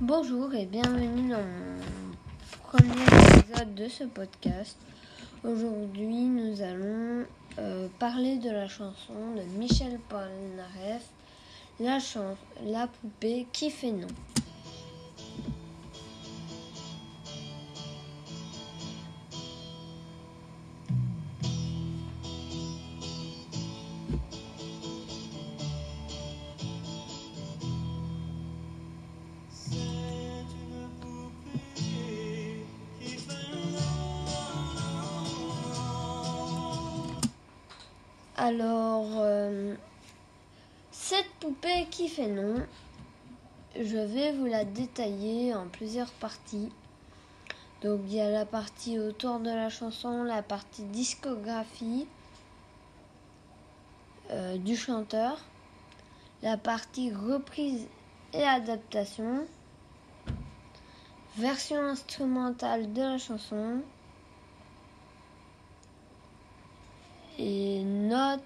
Bonjour et bienvenue dans mon premier épisode de ce podcast. Aujourd'hui, nous allons euh, parler de la chanson de Michel Polnareff, la, la poupée qui fait non. Alors, euh, cette poupée qui fait non, je vais vous la détailler en plusieurs parties. Donc, il y a la partie autour de la chanson, la partie discographie euh, du chanteur, la partie reprise et adaptation, version instrumentale de la chanson, et notes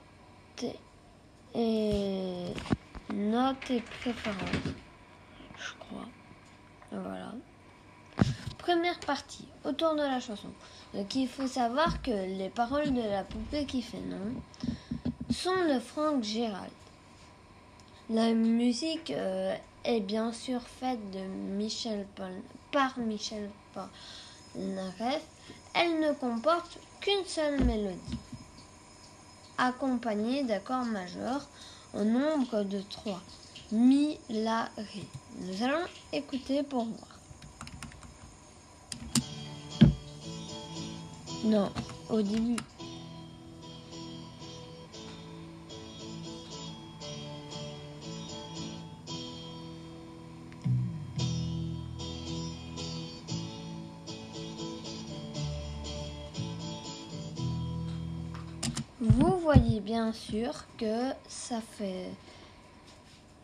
et notes et préférences, je crois. Voilà. Première partie, autour de la chanson. Donc il faut savoir que les paroles de la poupée qui fait non sont de Frank Gérald. La musique euh, est bien sûr faite de Michel Paul, par Michel Polnareff. Elle ne comporte qu'une seule mélodie accompagné d'accords majeurs en nombre de trois. Mi, La, Ré. Nous allons écouter pour voir. Non, au début. Bien sûr que ça fait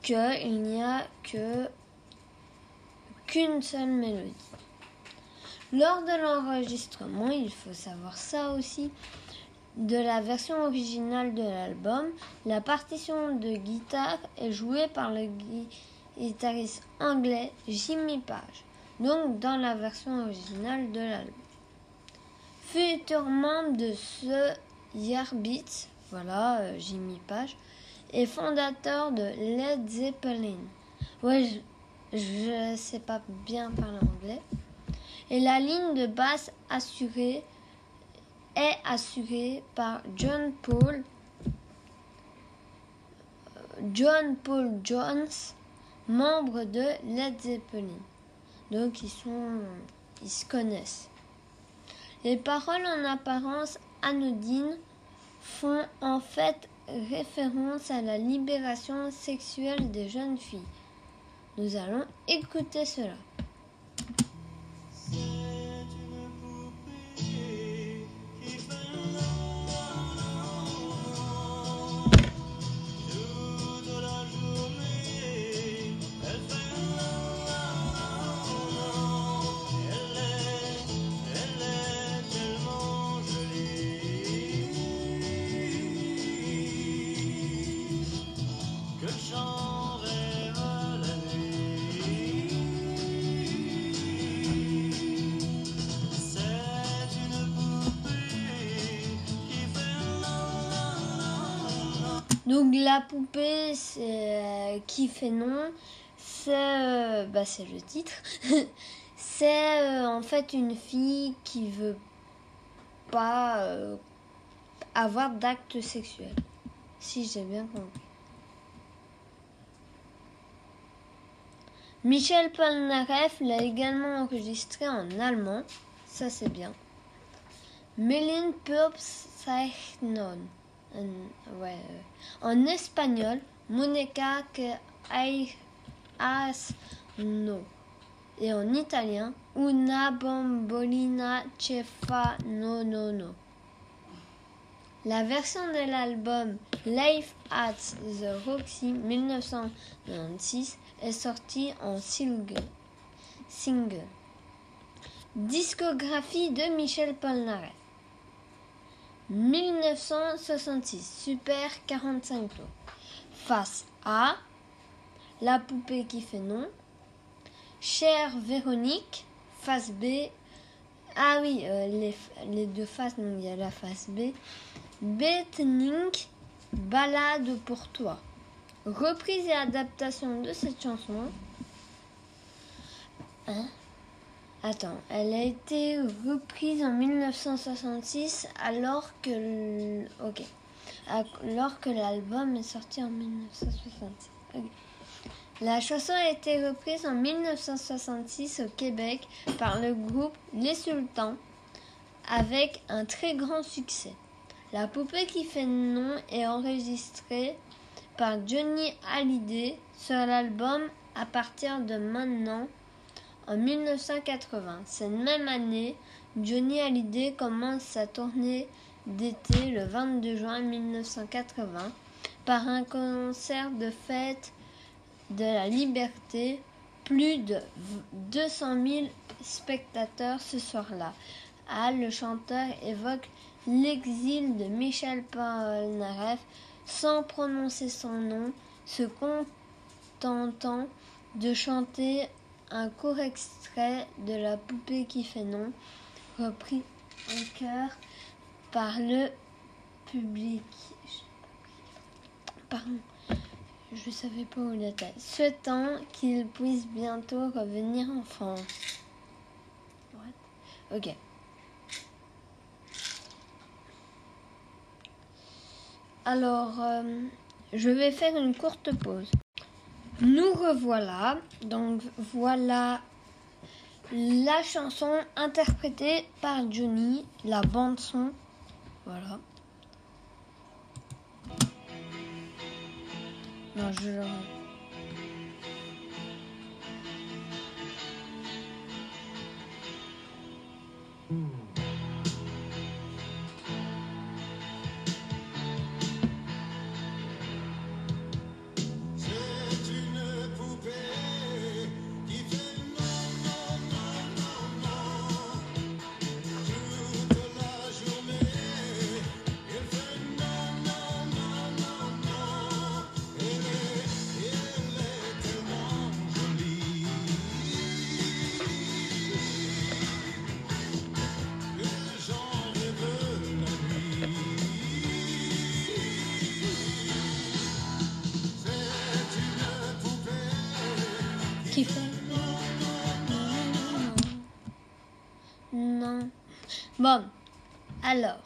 que il n'y a que qu'une seule mélodie. Lors de l'enregistrement, il faut savoir ça aussi, de la version originale de l'album, la partition de guitare est jouée par le guitariste anglais Jimmy Page, donc dans la version originale de l'album. Futur membre de ce Beats, voilà euh, Jimmy Page, est fondateur de Led Zeppelin. Ouais, je, ne sais pas bien parler anglais. Et la ligne de basse assurée est assurée par John Paul John Paul Jones, membre de Led Zeppelin. Donc ils sont ils se connaissent. Les paroles en apparence anodines font en fait référence à la libération sexuelle des jeunes filles. Nous allons écouter cela. Donc la poupée euh, qui fait non, c'est euh, bah, le titre. c'est euh, en fait une fille qui veut pas avoir d'actes sexuels. Si j'ai bien compris. Michel Polnareff l'a également enregistré en allemand, ça c'est bien. Melin Purpseichnon ouais, euh, en espagnol, Monica que as no. Et en italien, Una bombolina cefa no no no. La version de l'album Life at the Roxy 1996 est sortie en single. single. Discographie de Michel Polnareff. 1966, Super 45 tours. Face à La poupée qui fait non. Chère Véronique, face B. Ah oui, euh, les, les, deux faces, donc il y a la face B. Betnink, balade pour toi. Reprise et adaptation de cette chanson. Hein? Attends, elle a été reprise en 1966 alors que... Ok. Alors que l'album est sorti en 1966. La chanson a été reprise en 1966 au Québec par le groupe Les Sultans avec un très grand succès. La poupée qui fait nom est enregistrée par Johnny Hallyday sur l'album à partir de maintenant en 1980. Cette même année, Johnny Hallyday commence sa tournée d'été le 22 juin 1980 par un concert de fête de la liberté. Plus de 200 000 spectateurs ce soir-là. Ah, le chanteur évoque l'exil de Michel Polnareff sans prononcer son nom, se contentant de chanter un court extrait de La poupée qui fait non, repris en chœur par le public. Pardon, je savais pas où il était. Souhaitant qu'il puisse bientôt revenir en France. Ok. Alors, euh, je vais faire une courte pause. Nous revoilà. Donc voilà la chanson interprétée par Johnny, la bande son. Voilà. Non, je Bon, alors.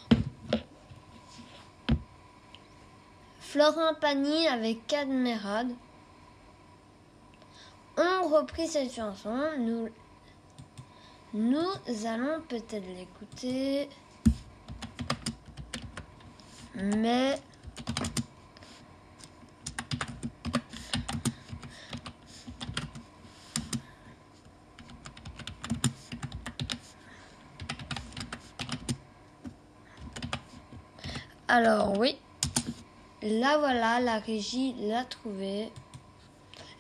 Florent Pagny avec Cadmerade ont repris cette chanson. Nous, nous allons peut-être l'écouter. Mais Alors oui, là voilà, la régie l'a trouvé.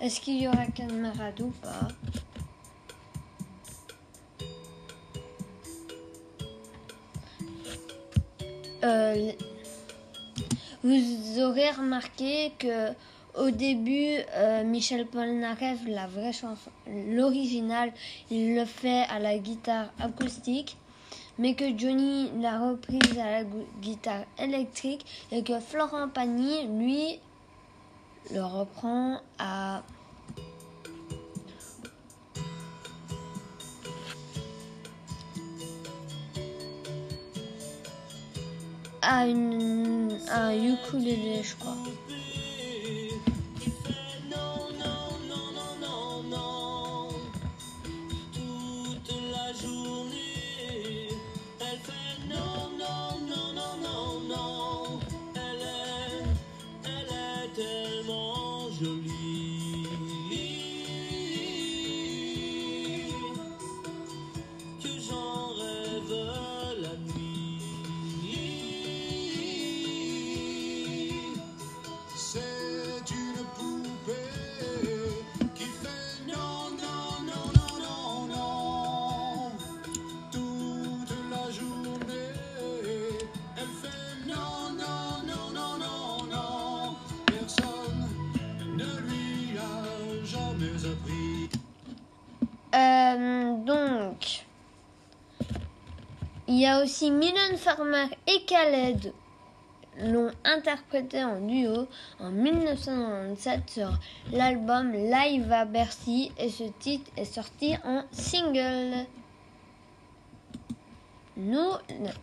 Est-ce qu'il y aura camarade ou pas? Euh, Vous aurez remarqué que au début, euh, Michel Polnareff, la vraie chanson, l'original, il le fait à la guitare acoustique mais que Johnny l'a reprise à la guitare électrique et que Florent Pagny, lui, le reprend à à, une, à un ukulélé, je crois. Y a aussi Mylène Farmer et Khaled l'ont interprété en duo en 1997 sur l'album Live à Bercy et ce titre est sorti en single. Nous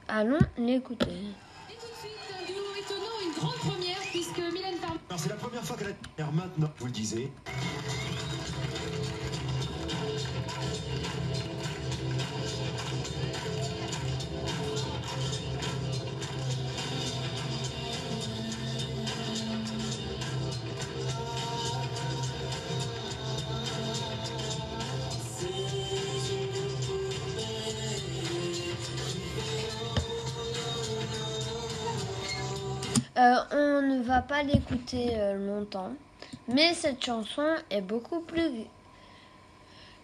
allons l'écouter. Et tout de suite, un duo étonnant, une grande première, puisque Mylène Farmer Alors c'est la première fois qu'elle a... Maintenant, vous le disiez, pas l'écouter euh, longtemps, mais cette chanson est beaucoup plus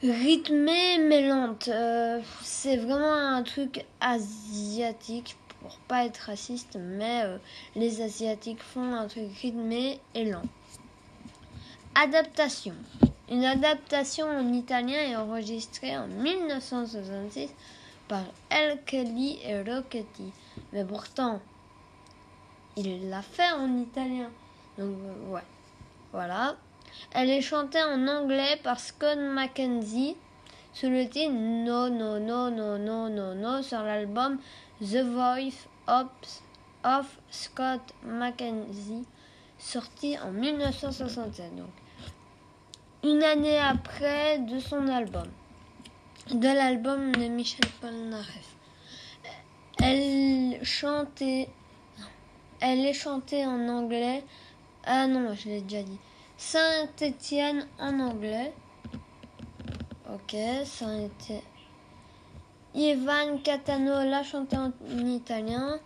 rythmée mais lente. Euh, c'est vraiment un truc asiatique pour pas être raciste, mais euh, les asiatiques font un truc rythmé et lent. Adaptation. Une adaptation en italien est enregistrée en 1966 par El Kelly et Rocchetti. Mais pourtant, il l'a fait en italien. Donc euh, ouais, voilà. Elle est chantée en anglais par Scott McKenzie sous le titre No No No No No No No sur l'album The Voice of, of Scott McKenzie sorti en 1967. Donc une année après de son album, de l'album de Michel Polnareff. Elle chantait elle est chantée en anglais. Ah non, je l'ai déjà dit. Saint-Étienne en anglais. Ok, Saint-Étienne. Ivan Catano l'a chanté en italien.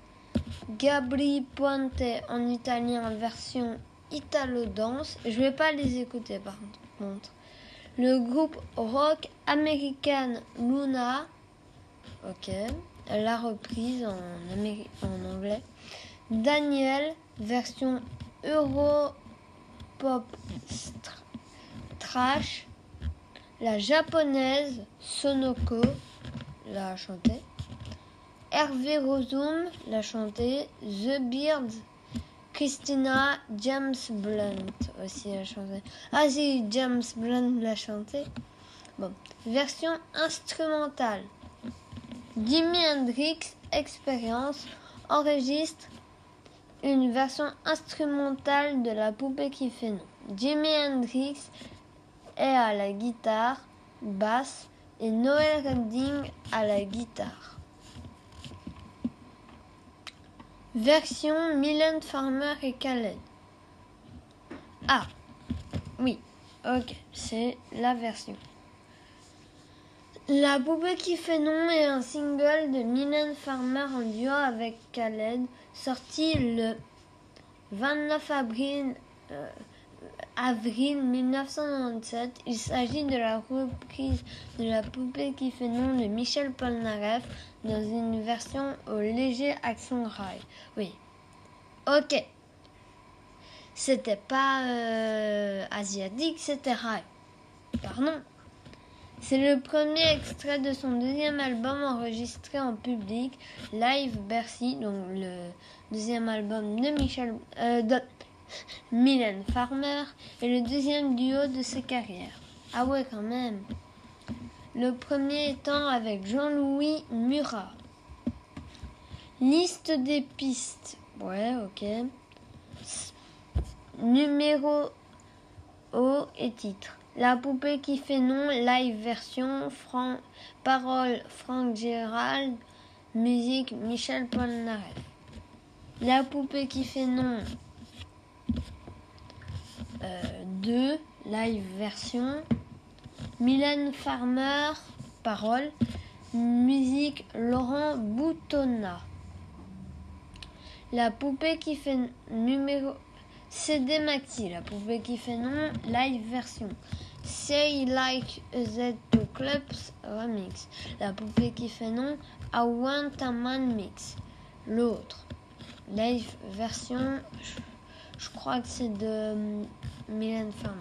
Gabri Puente en italien version italo-dance. Je vais pas les écouter par contre. Le groupe rock américain Luna. Ok, l'a reprise en anglais. Daniel, version Euro Pop str- Trash. La japonaise Sonoko l'a chanté. Hervé Rosum l'a chanté. The Beards. Christina James Blunt aussi l'a chanté. Ah si, James Blunt l'a chanté. Bon, version instrumentale. Jimi Hendrix Experience enregistre une version instrumentale de la poupée qui fait non. Jimi Hendrix est à la guitare, basse et Noel Redding à la guitare. Version Mylène Farmer et Khaled. Ah, oui, ok, c'est la version. La poupée qui fait non est un single de Mylène Farmer en duo avec Khaled, sorti le 29 avril, euh, avril 1997. Il s'agit de la reprise de la poupée qui fait non de Michel Polnareff dans une version au léger accent rail. Oui. Ok. C'était pas euh, asiatique, c'était rail. Pardon. C'est le premier extrait de son deuxième album enregistré en public, Live Bercy, donc le deuxième album de Michel, euh, Mylène Farmer et le deuxième duo de sa carrière. Ah ouais, quand même. Le premier étant avec Jean-Louis Murat. Liste des pistes. Ouais, ok. Numéro O et titre. La poupée qui fait non, live version, parole Franck Gérald, musique Michel Polnareff. La poupée qui fait non, 2, live version, Mylène Farmer, parole, musique Laurent Boutonnat. La poupée qui fait numéro CD Maxi, la poupée qui fait non, live version. Say Like Z to Clubs Remix. La poupée qui fait non, I Want a Man Mix. L'autre, live version, je, crois que c'est de hum, Mylène Farmer.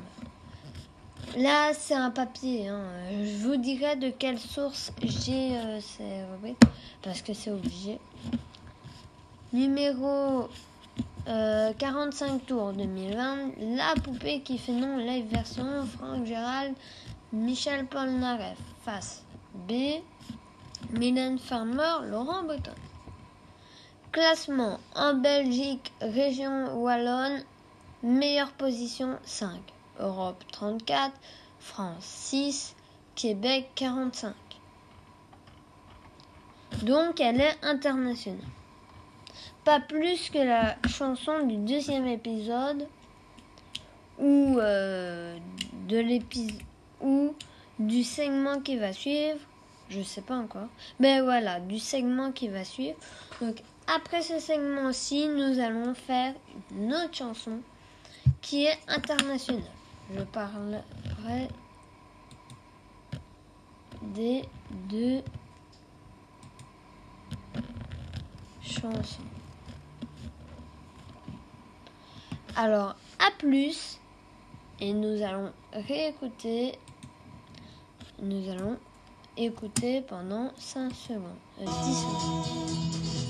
Là, c'est un papier. hein. Je vous dirai de quelle source j'ai euh, ces parce que c'est obligé. Numéro euh, 45 tours 2020. La poupée qui fait non live version. Franck Gérald, Michel Polnareff. Face B. Mylène Farmer, Laurent Breton. Classement en Belgique, région Wallonne, meilleure position 5. Europe 34, France 6, Québec 45. Donc elle est internationale. Pas plus que la chanson du deuxième épisode ou euh, de l'épisode ou du segment qui va suivre. Je sais pas encore. Mais voilà, du segment qui va suivre. Donc après ce segment-ci, nous allons faire une autre chanson qui est internationale. Je parlerai des deux chansons. Alors, à plus, et nous allons réécouter. Nous allons écouter pendant 5 secondes, euh, 10 secondes.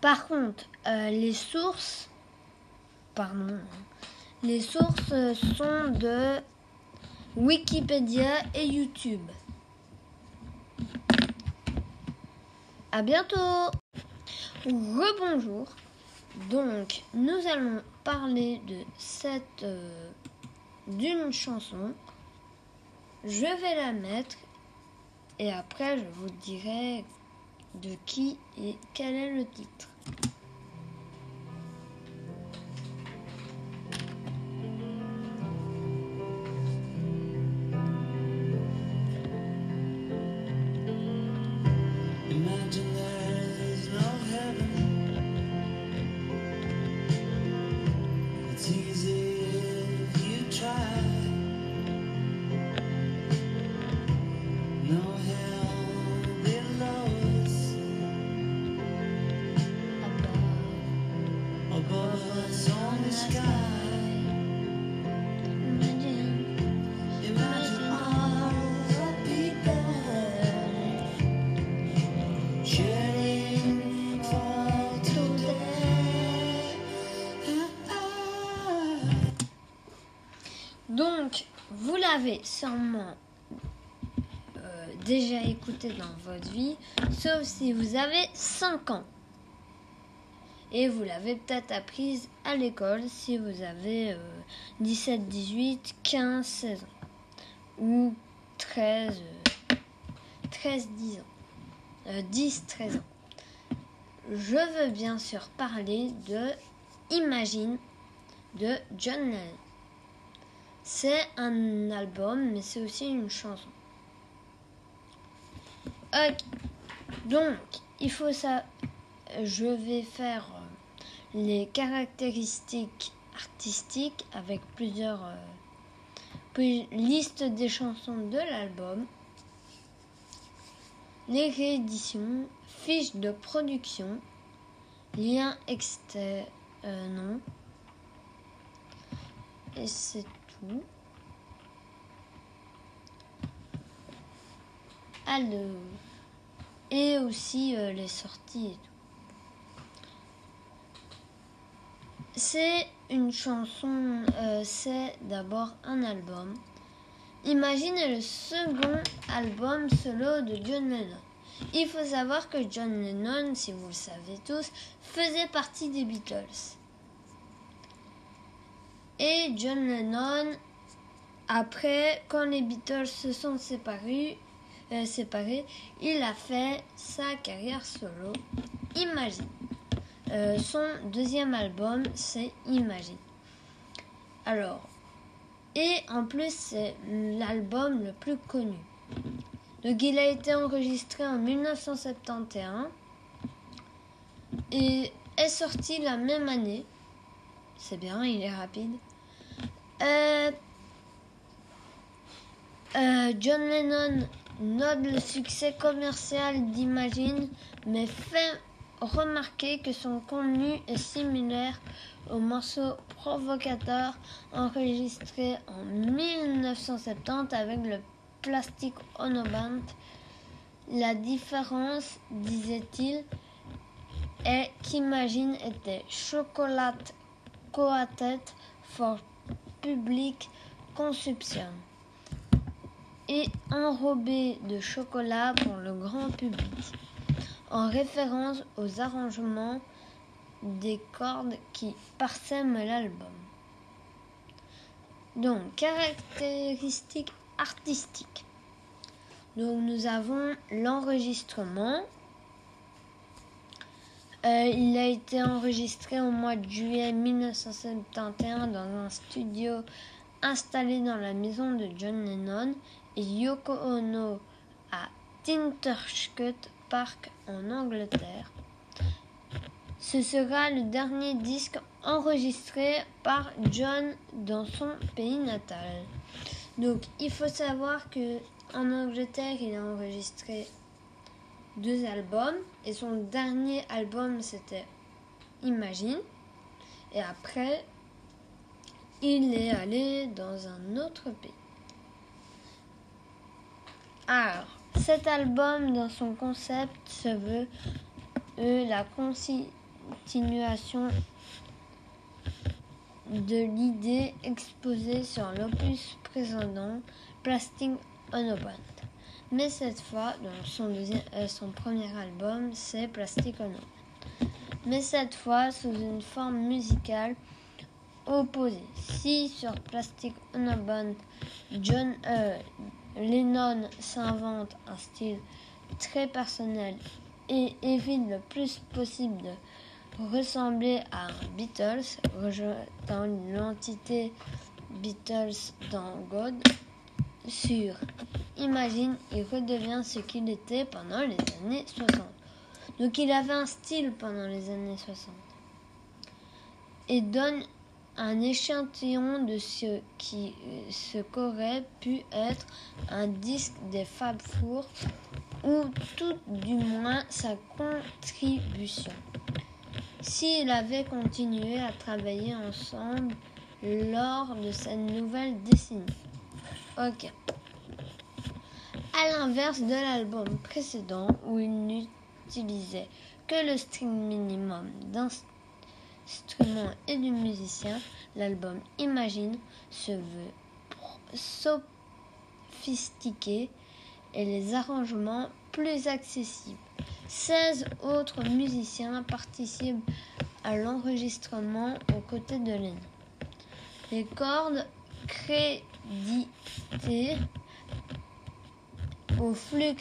Par contre, euh, les sources, pardon, les sources euh, sont de Wikipédia et YouTube. À bientôt. Rebonjour. Donc, nous allons parler de cette euh, d'une chanson. Je vais la mettre et après je vous dirai de qui et quel est le titre? L'avez sûrement euh, déjà écouté dans votre vie, sauf si vous avez 5 ans. Et vous l'avez peut-être apprise à l'école si vous avez euh, 17, 18, 15, 16 ans. Ou 13, euh, 13 10 ans. Euh, 10, 13 ans. Je veux bien sûr parler de Imagine de John Lennon. C'est un album, mais c'est aussi une chanson. Ok. Donc, il faut ça. Je vais faire euh, les caractéristiques artistiques avec plusieurs euh, listes des chansons de l'album, les rééditions, fiches de production, liens externes, non. Et c'est Alors, et aussi euh, les sorties et tout. C'est une chanson, euh, c'est d'abord un album. Imaginez le second album solo de John Lennon. Il faut savoir que John Lennon, si vous le savez tous, faisait partie des Beatles. Et John Lennon, après, quand les Beatles se sont séparés, euh, séparés il a fait sa carrière solo. Imagine. Euh, son deuxième album, c'est Imagine. Alors, et en plus, c'est l'album le plus connu. Donc, il a été enregistré en 1971. et est sorti la même année. C'est bien, il est rapide. Euh, euh, John Lennon note le succès commercial d'Imagine, mais fait remarquer que son contenu est similaire au morceau provocateur enregistré en 1970 avec le Plastic Ono Band. La différence, disait-il, est qu'Imagine était chocolate coated for public consumption et enrobé de chocolat pour le grand public, en référence aux arrangements des cordes qui parsèment l'album. Donc, caractéristiques artistiques. Donc, nous avons l'enregistrement. Euh, il a été enregistré au mois de juillet 1971 dans un studio installé dans la maison de John Lennon et Yoko Ono à Tinterskut Park en Angleterre. Ce sera le dernier disque enregistré par John dans son pays natal. Donc il faut savoir que en Angleterre, il a enregistré deux albums et son dernier album c'était Imagine et après il est allé dans un autre pays. Alors, cet album dans son concept se veut euh, la continuation de l'idée exposée sur l'opus précédent Plastic Band. Mais cette fois, dans son, euh, premier album, c'est Plastic Ono. Mais cette fois, sous une forme musicale opposée. Si sur Plastic Ono Band, John euh, Lennon s'invente un style très personnel et évite le plus possible de ressembler à un Beatles, rejetant l'entité Beatles dans God. Sur Imagine, il redevient ce qu'il était pendant les années 60. Donc il avait un style pendant les années 60. Et donne un échantillon de ce qui ce qu'aurait pu être un disque des Fab Four ou tout du moins sa contribution. S'il avait continué à travailler ensemble lors de cette nouvelle décennie. Ok. À l'inverse de l'album précédent où il n'utilisait que le string minimum d'instruments et de musiciens, l'album Imagine se veut sophistiqué et les arrangements plus accessibles. 16 autres musiciens participent à l'enregistrement aux côtés de Lennon. Les cordes créditées au flux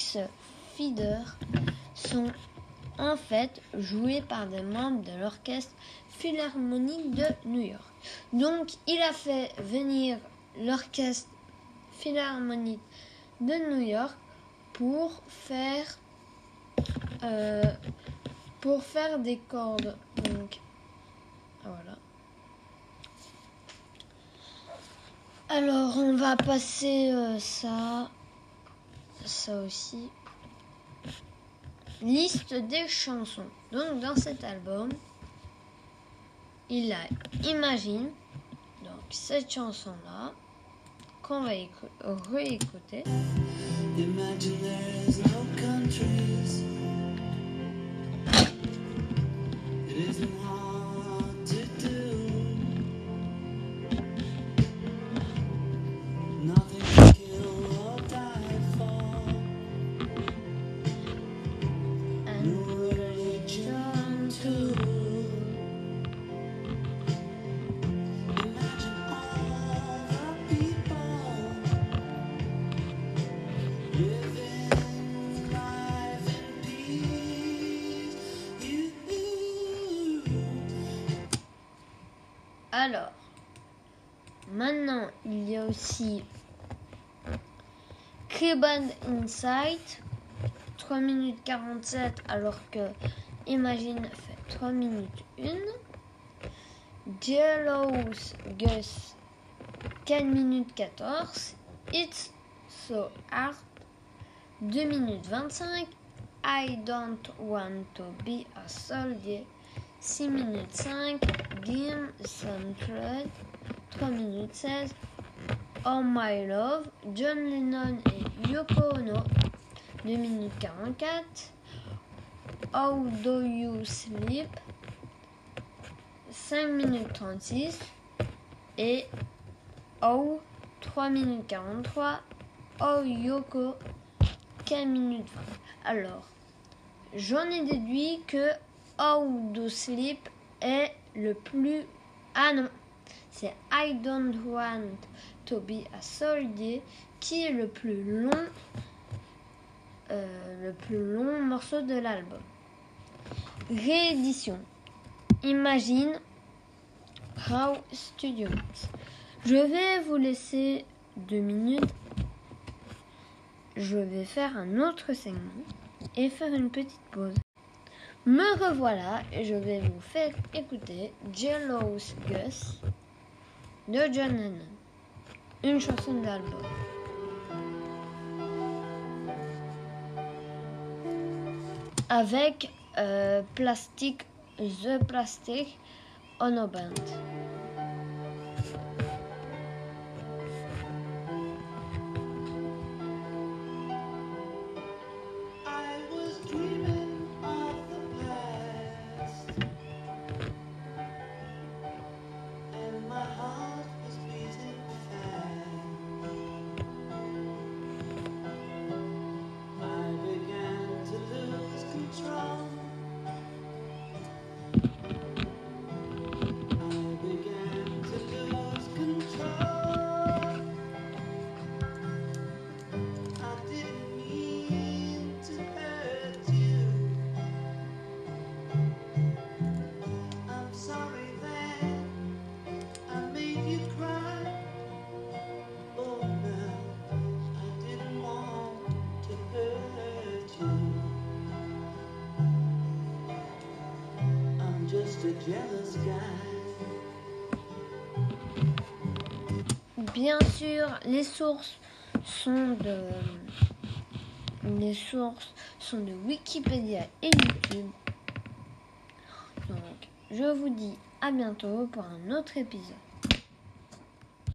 feeder sont en fait jouées par des membres de l'orchestre philharmonique de New York. Donc il a fait venir l'orchestre philharmonique de New York pour faire euh, pour faire des cordes. Donc voilà. Alors on va passer euh, ça, ça aussi. Liste des chansons. Donc dans cet album, il a Imagine, donc cette chanson là, qu'on va écou- réécouter. Imagine there's no countries. Criband Insight, 3 minutes 47, alors que Imagine fait 3 minutes 1. Jealous Gus 4 minutes 14. It's so hard 2 minutes 25. I don't want to be a soldier 6 minutes 5. Game Central 3 minutes 16. Oh My Love, John Lennon et Yoko Ono, 2 minutes 44. How Do You Sleep, 5 minutes 36. Et Oh, 3 minutes 43. Oh Yoko, 4 minutes 20. Alors, j'en ai déduit que How Do Sleep est le plus... Ah non, c'est I Don't Want to Be a Soldier qui est le plus long, euh, le plus long morceau de l'album. Réédition. Imagine How Studio Mix. Je vais vous laisser deux minutes. Je vais faire un autre segment et faire une petite pause. Me revoilà et je vais vous faire écouter Jealous Gus de John Lennon. Une chanson d'album. Avec euh, Plastic, The Plastic Ono Band. Bien sûr, les sources sont de les sources sont de Wikipédia et YouTube. Donc, je vous dis à bientôt pour un autre épisode.